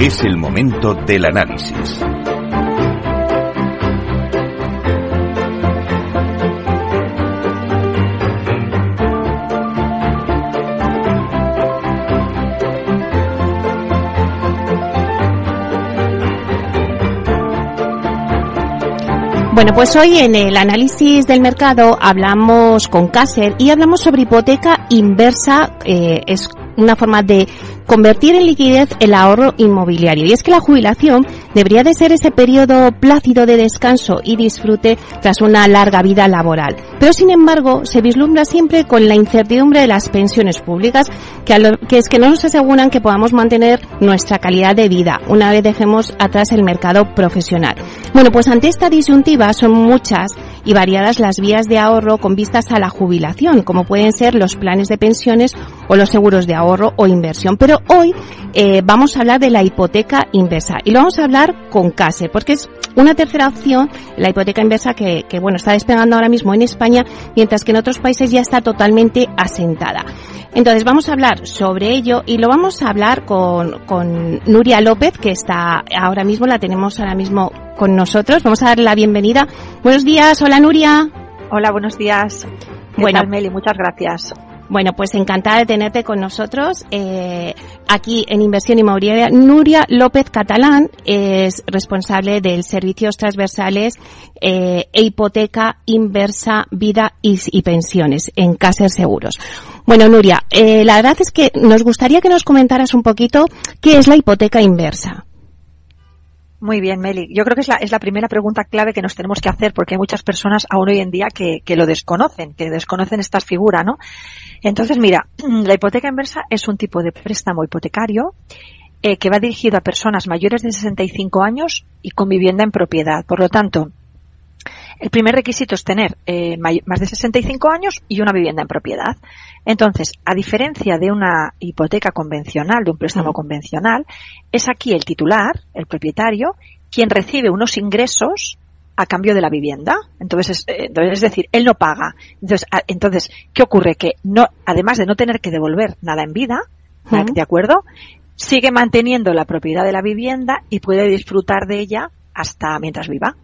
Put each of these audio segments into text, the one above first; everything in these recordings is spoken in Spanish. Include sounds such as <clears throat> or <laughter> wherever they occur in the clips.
Es el momento del análisis. Bueno, pues hoy en el análisis del mercado hablamos con Caser y hablamos sobre hipoteca inversa. Eh, una forma de convertir en liquidez el ahorro inmobiliario. Y es que la jubilación debería de ser ese periodo plácido de descanso y disfrute tras una larga vida laboral. Pero sin embargo, se vislumbra siempre con la incertidumbre de las pensiones públicas, que, que es que no nos aseguran que podamos mantener nuestra calidad de vida una vez dejemos atrás el mercado profesional. Bueno, pues ante esta disyuntiva son muchas y variadas las vías de ahorro con vistas a la jubilación, como pueden ser los planes de pensiones o los seguros de ahorro o inversión. Pero hoy eh, vamos a hablar de la hipoteca inversa y lo vamos a hablar con CASE, porque es una tercera opción, la hipoteca inversa que, que bueno, está despegando ahora mismo en España, mientras que en otros países ya está totalmente asentada. Entonces vamos a hablar sobre ello y lo vamos a hablar con, con Nuria López, que está ahora mismo, la tenemos ahora mismo con nosotros. Vamos a darle la bienvenida. Buenos días, hola Nuria. Hola, buenos días. ¿Qué bueno, tal, Meli? Muchas gracias. Bueno, pues encantada de tenerte con nosotros eh, aquí en Inversión Inmobiliaria. Nuria López Catalán es responsable del Servicios Transversales eh, e Hipoteca Inversa Vida y, y Pensiones en Caser Seguros. Bueno, Nuria, eh, la verdad es que nos gustaría que nos comentaras un poquito qué es la hipoteca inversa. Muy bien, Meli. Yo creo que es la, es la primera pregunta clave que nos tenemos que hacer porque hay muchas personas aún hoy en día que, que lo desconocen, que desconocen esta figura, ¿no? Entonces, mira, <clears throat> la hipoteca inversa es un tipo de préstamo hipotecario eh, que va dirigido a personas mayores de 65 años y con vivienda en propiedad. Por lo tanto, el primer requisito es tener eh, más de 65 años y una vivienda en propiedad. Entonces, a diferencia de una hipoteca convencional, de un préstamo convencional, es aquí el titular, el propietario, quien recibe unos ingresos a cambio de la vivienda. Entonces, es, eh, decir, él no paga. Entonces, entonces, ¿qué ocurre? Que no, además de no tener que devolver nada en vida. ¿de acuerdo? Sigue manteniendo la propiedad de la vivienda y puede disfrutar de ella hasta mientras viva.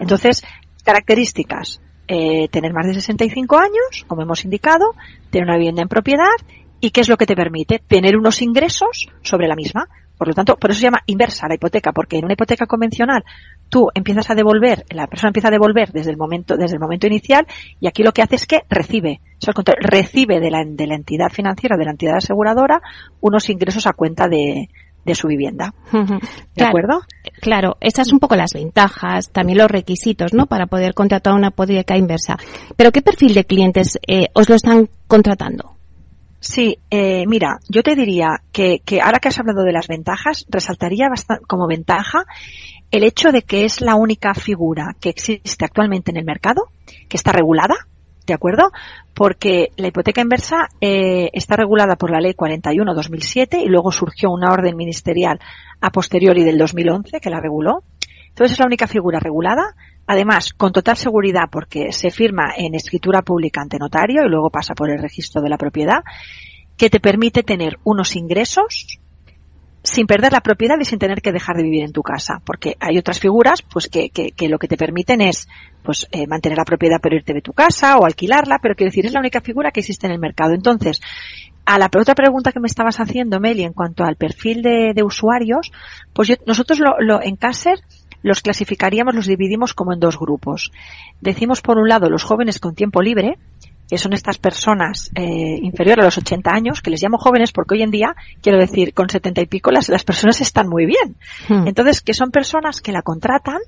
Entonces, Características. Eh, tener más de 65 años, como hemos indicado, tener una vivienda en propiedad y qué es lo que te permite tener unos ingresos sobre la misma. Por lo tanto, por eso se llama inversa la hipoteca, porque en una hipoteca convencional tú empiezas a devolver, la persona empieza a devolver desde el momento, desde el momento inicial y aquí lo que hace es que recibe, recibe de la, de la entidad financiera, de la entidad aseguradora, unos ingresos a cuenta de, de su vivienda. ¿De claro, acuerdo? Claro, esas son un poco las ventajas, también los requisitos, ¿no? Para poder contratar una hipoteca inversa. Pero ¿qué perfil de clientes eh, os lo están contratando? Sí, eh, mira, yo te diría que, que, ahora que has hablado de las ventajas, resaltaría como ventaja el hecho de que es la única figura que existe actualmente en el mercado, que está regulada, ¿de acuerdo? Porque la hipoteca inversa eh, está regulada por la Ley 41-2007 y luego surgió una orden ministerial a posteriori del 2011 que la reguló. Entonces es la única figura regulada, además con total seguridad porque se firma en escritura pública ante notario y luego pasa por el registro de la propiedad, que te permite tener unos ingresos sin perder la propiedad y sin tener que dejar de vivir en tu casa, porque hay otras figuras pues que, que, que lo que te permiten es pues eh, mantener la propiedad pero irte de tu casa o alquilarla, pero quiero decir es la única figura que existe en el mercado. Entonces, a la otra pregunta que me estabas haciendo, Meli, en cuanto al perfil de, de usuarios, pues yo, nosotros lo, lo, en Caser los clasificaríamos, los dividimos como en dos grupos. Decimos por un lado los jóvenes con tiempo libre, que son estas personas eh, inferiores a los 80 años, que les llamo jóvenes porque hoy en día, quiero decir, con 70 y pico las, las personas están muy bien. Hmm. Entonces, que son personas que la contratan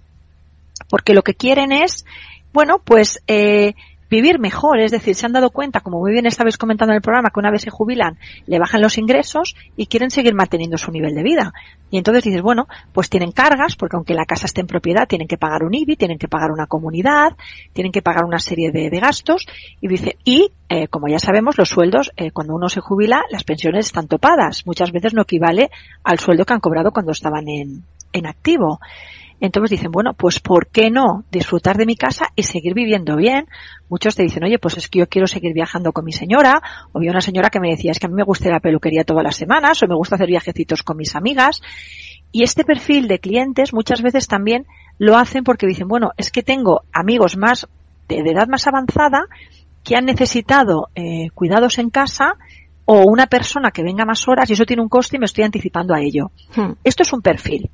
porque lo que quieren es, bueno, pues eh, vivir mejor, es decir, se han dado cuenta, como muy bien estabais comentando en el programa, que una vez se jubilan, le bajan los ingresos y quieren seguir manteniendo su nivel de vida. Y entonces dices, bueno, pues tienen cargas, porque aunque la casa esté en propiedad, tienen que pagar un IBI, tienen que pagar una comunidad, tienen que pagar una serie de, de gastos, y dice, y eh, como ya sabemos, los sueldos, eh, cuando uno se jubila, las pensiones están topadas. Muchas veces no equivale al sueldo que han cobrado cuando estaban en, en activo. Entonces dicen, bueno, pues ¿por qué no disfrutar de mi casa y seguir viviendo bien? Muchos te dicen, oye, pues es que yo quiero seguir viajando con mi señora, o vi una señora que me decía, es que a mí me gusta la peluquería todas las semanas, o me gusta hacer viajecitos con mis amigas. Y este perfil de clientes muchas veces también lo hacen porque dicen, bueno, es que tengo amigos más de, edad más avanzada que han necesitado eh, cuidados en casa o una persona que venga más horas y eso tiene un coste y me estoy anticipando a ello. Hmm. Esto es un perfil.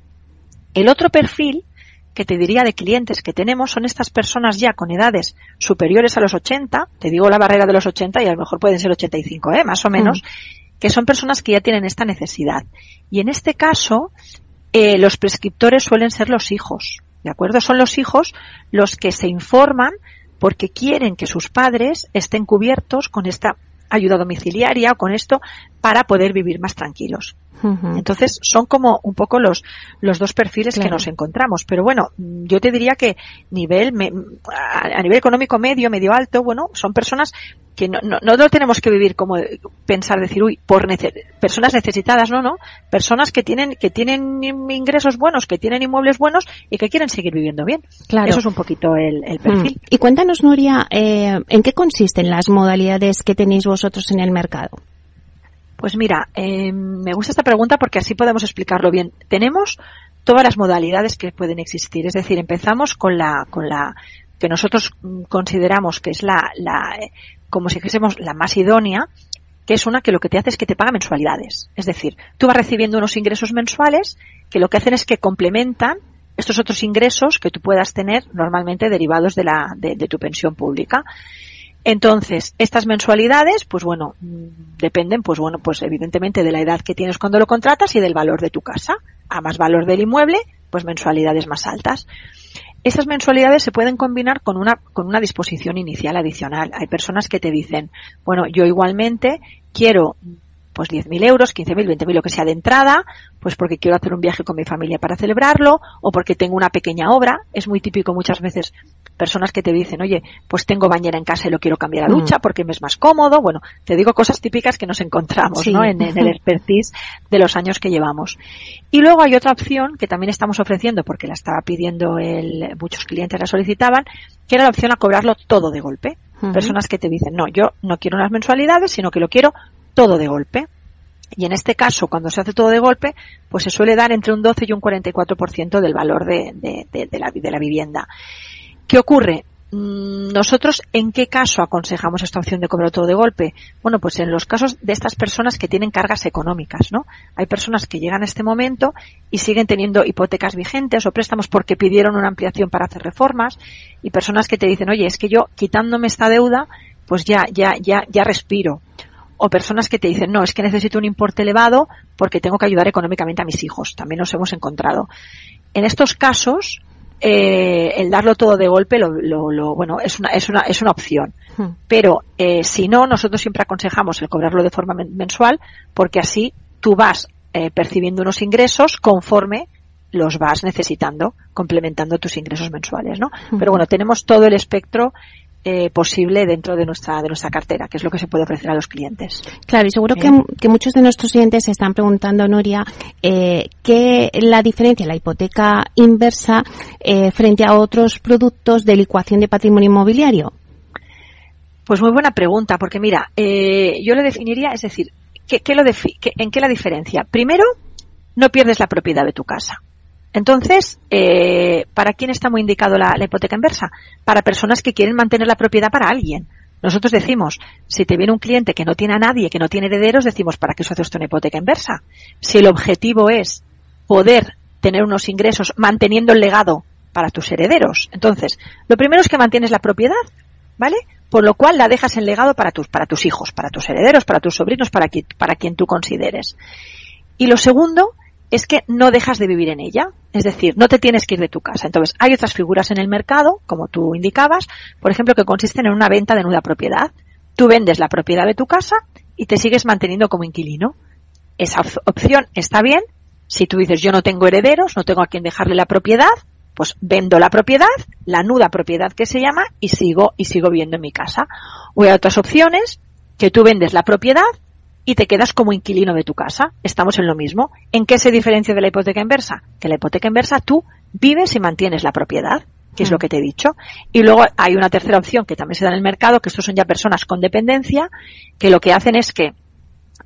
El otro perfil que te diría de clientes que tenemos son estas personas ya con edades superiores a los 80, te digo la barrera de los 80 y a lo mejor pueden ser 85, ¿eh? más o menos, hmm. que son personas que ya tienen esta necesidad. Y en este caso, eh, los prescriptores suelen ser los hijos, ¿de acuerdo? Son los hijos los que se informan porque quieren que sus padres estén cubiertos con esta ayuda domiciliaria o con esto para poder vivir más tranquilos. Entonces son como un poco los, los dos perfiles que nos encontramos. Pero bueno, yo te diría que nivel, a nivel económico medio, medio alto, bueno, son personas que no, no, no lo tenemos que vivir como pensar, decir, uy, por personas necesitadas, no, no, personas que tienen, que tienen ingresos buenos, que tienen inmuebles buenos y que quieren seguir viviendo bien. Claro. Eso es un poquito el, el perfil. Y cuéntanos, Nuria, eh, ¿en qué consisten las modalidades que tenéis vosotros en el mercado? Pues mira, eh, me gusta esta pregunta porque así podemos explicarlo bien. Tenemos todas las modalidades que pueden existir. Es decir, empezamos con la, con la que nosotros consideramos que es la, la como si dijésemos la más idónea, que es una que lo que te hace es que te paga mensualidades. Es decir, tú vas recibiendo unos ingresos mensuales que lo que hacen es que complementan estos otros ingresos que tú puedas tener normalmente derivados de, la, de tu pensión pública. Entonces, estas mensualidades, pues bueno, dependen, pues bueno, pues evidentemente de la edad que tienes cuando lo contratas y del valor de tu casa. A más valor del inmueble, pues mensualidades más altas. Estas mensualidades se pueden combinar con una, con una disposición inicial adicional. Hay personas que te dicen, bueno, yo igualmente quiero pues 10.000 euros, 15.000, 20.000, lo que sea de entrada, pues porque quiero hacer un viaje con mi familia para celebrarlo, o porque tengo una pequeña obra. Es muy típico muchas veces personas que te dicen, oye, pues tengo bañera en casa y lo quiero cambiar a mm. ducha porque me es más cómodo. Bueno, te digo cosas típicas que nos encontramos, ¿no? En, el <laughs> expertise de los años que llevamos. Y luego hay otra opción que también estamos ofreciendo porque la estaba pidiendo el, muchos clientes la solicitaban, que era la opción a cobrarlo todo de golpe. Personas que te dicen, no, yo no quiero unas mensualidades, sino que lo quiero todo de golpe. Y en este caso, cuando se hace todo de golpe, pues se suele dar entre un 12 y un 44% del valor de, de, la, de la vivienda. ¿Qué ocurre? Mm, nosotros, ¿en qué caso aconsejamos esta opción de cobrar todo de golpe? Bueno, pues en los casos de estas personas que tienen cargas económicas, ¿no? Hay personas que llegan a este momento y siguen teniendo hipotecas vigentes o préstamos porque pidieron una ampliación para hacer reformas y personas que te dicen, oye, es que yo quitándome esta deuda, pues ya, ya, ya, ya respiro o personas que te dicen, no, es que necesito un importe elevado porque tengo que ayudar económicamente a mis hijos. También nos hemos encontrado. En estos casos, eh, el darlo todo de golpe, lo, lo, bueno, es una, es una, es una opción. Hmm. Pero eh, si no, nosotros siempre aconsejamos el cobrarlo de forma mensual porque así tú vas eh, percibiendo unos ingresos conforme los vas necesitando, complementando tus ingresos mensuales, ¿no? Hmm. Pero bueno, tenemos todo el espectro eh, posible dentro de nuestra de nuestra cartera, que es lo que se puede ofrecer a los clientes. Claro, y seguro que, que, muchos de nuestros clientes se están preguntando, Noria, eh, qué la diferencia, la hipoteca inversa eh, frente a otros productos de licuación de patrimonio inmobiliario. Pues muy buena pregunta, porque mira, eh, yo lo definiría, es decir, ¿qué, qué lo ¿en qué la diferencia? Primero, no pierdes la propiedad de tu casa. Entonces, eh, ¿para quién está muy indicado la, hipoteca inversa? Para personas que quieren mantener la propiedad para alguien. Nosotros decimos, si te viene un cliente que no tiene a nadie, que no tiene herederos, decimos, ¿para qué eso hace una hipoteca inversa? Si el objetivo es poder tener unos ingresos manteniendo el legado para tus herederos. Entonces, lo primero es que mantienes la propiedad, ¿vale? Por lo cual la dejas en legado para tus, para tus hijos, para tus herederos, para tus sobrinos, para, para quien tú consideres. Y lo segundo es que no dejas de vivir en ella. Es decir, no te tienes que ir de tu casa. Entonces, hay otras figuras en el mercado, como tú indicabas, por ejemplo, que consisten en una venta de nuda propiedad. Tú vendes la propiedad de tu casa y te sigues manteniendo como inquilino. Esa opción está bien. Si tú dices, yo no tengo herederos, no tengo a quien dejarle la propiedad, pues vendo la propiedad, la nuda propiedad que se llama, y sigo, y sigo viviendo en mi casa. O hay otras opciones, que tú vendes la propiedad, y te quedas como inquilino de tu casa. Estamos en lo mismo. ¿En qué se diferencia de la hipoteca inversa? Que la hipoteca inversa tú vives y mantienes la propiedad que es lo mm. que te he dicho. Y luego hay una tercera opción que también se da en el mercado, que estos son ya personas con dependencia, que lo que hacen es que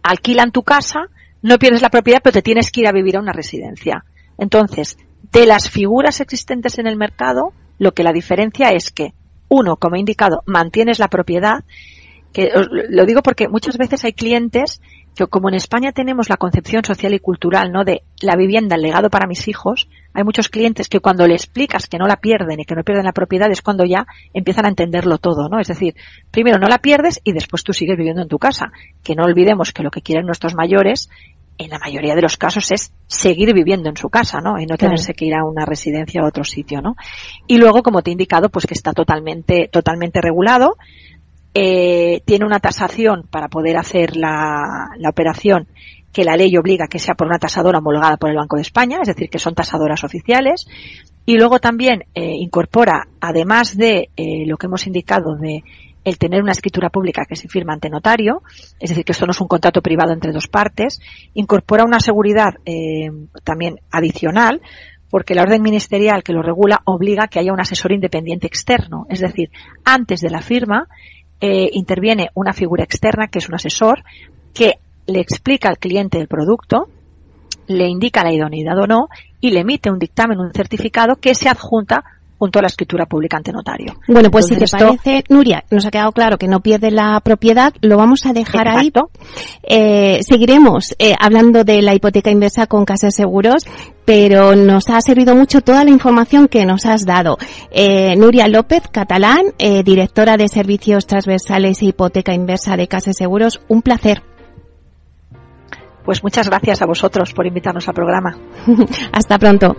alquilan tu casa, no pierdes la propiedad, pero te tienes que ir a vivir a una residencia. Entonces, de las figuras existentes en el mercado, lo que la diferencia es que, uno, como he indicado, mantienes la propiedad, que lo digo porque muchas veces hay clientes que como en España tenemos la concepción social y cultural, ¿no? De la vivienda, el legado para mis hijos, hay muchos clientes que cuando le explicas que no la pierden y que no pierden la propiedad es cuando ya empiezan a entenderlo todo, ¿no? Es decir, primero no la pierdes y después tú sigues viviendo en tu casa. Que no olvidemos que lo que quieren nuestros mayores en la mayoría de los casos es seguir viviendo en su casa, ¿no? Y no tenerse que ir a una residencia o a otro sitio, ¿no? Y luego, como te he indicado, pues que está totalmente, totalmente regulado eh, tiene una tasación para poder hacer la, operación que la ley obliga que sea por una tasadora homologada por el Banco de España, es decir, que son tasadoras oficiales. Y luego también eh, incorpora, además de eh, lo que hemos indicado de el tener una escritura pública que se firma ante notario, es decir, que esto no es un contrato privado entre dos partes, incorpora una seguridad también adicional, porque la orden ministerial que lo regula obliga que haya un asesor independiente externo, es decir, antes de la firma eh, interviene una figura externa que es un asesor que le explica al cliente el producto, le indica la idoneidad o no y le emite un dictamen, un certificado que se adjunta junto a la escritura pública ante notario. Bueno, pues si te parece, Nuria, nos ha quedado claro que no pierde la propiedad, lo vamos a dejar ahí. Eh, seguiremos eh, hablando de la hipoteca inversa con Casas Seguros, pero nos ha servido mucho toda la información que nos has dado. Eh, Nuria López, catalán, eh, directora de Servicios Transversales e Hipoteca Inversa de Casas Seguros, un placer. Pues muchas gracias a vosotros por invitarnos al programa. <laughs> Hasta pronto.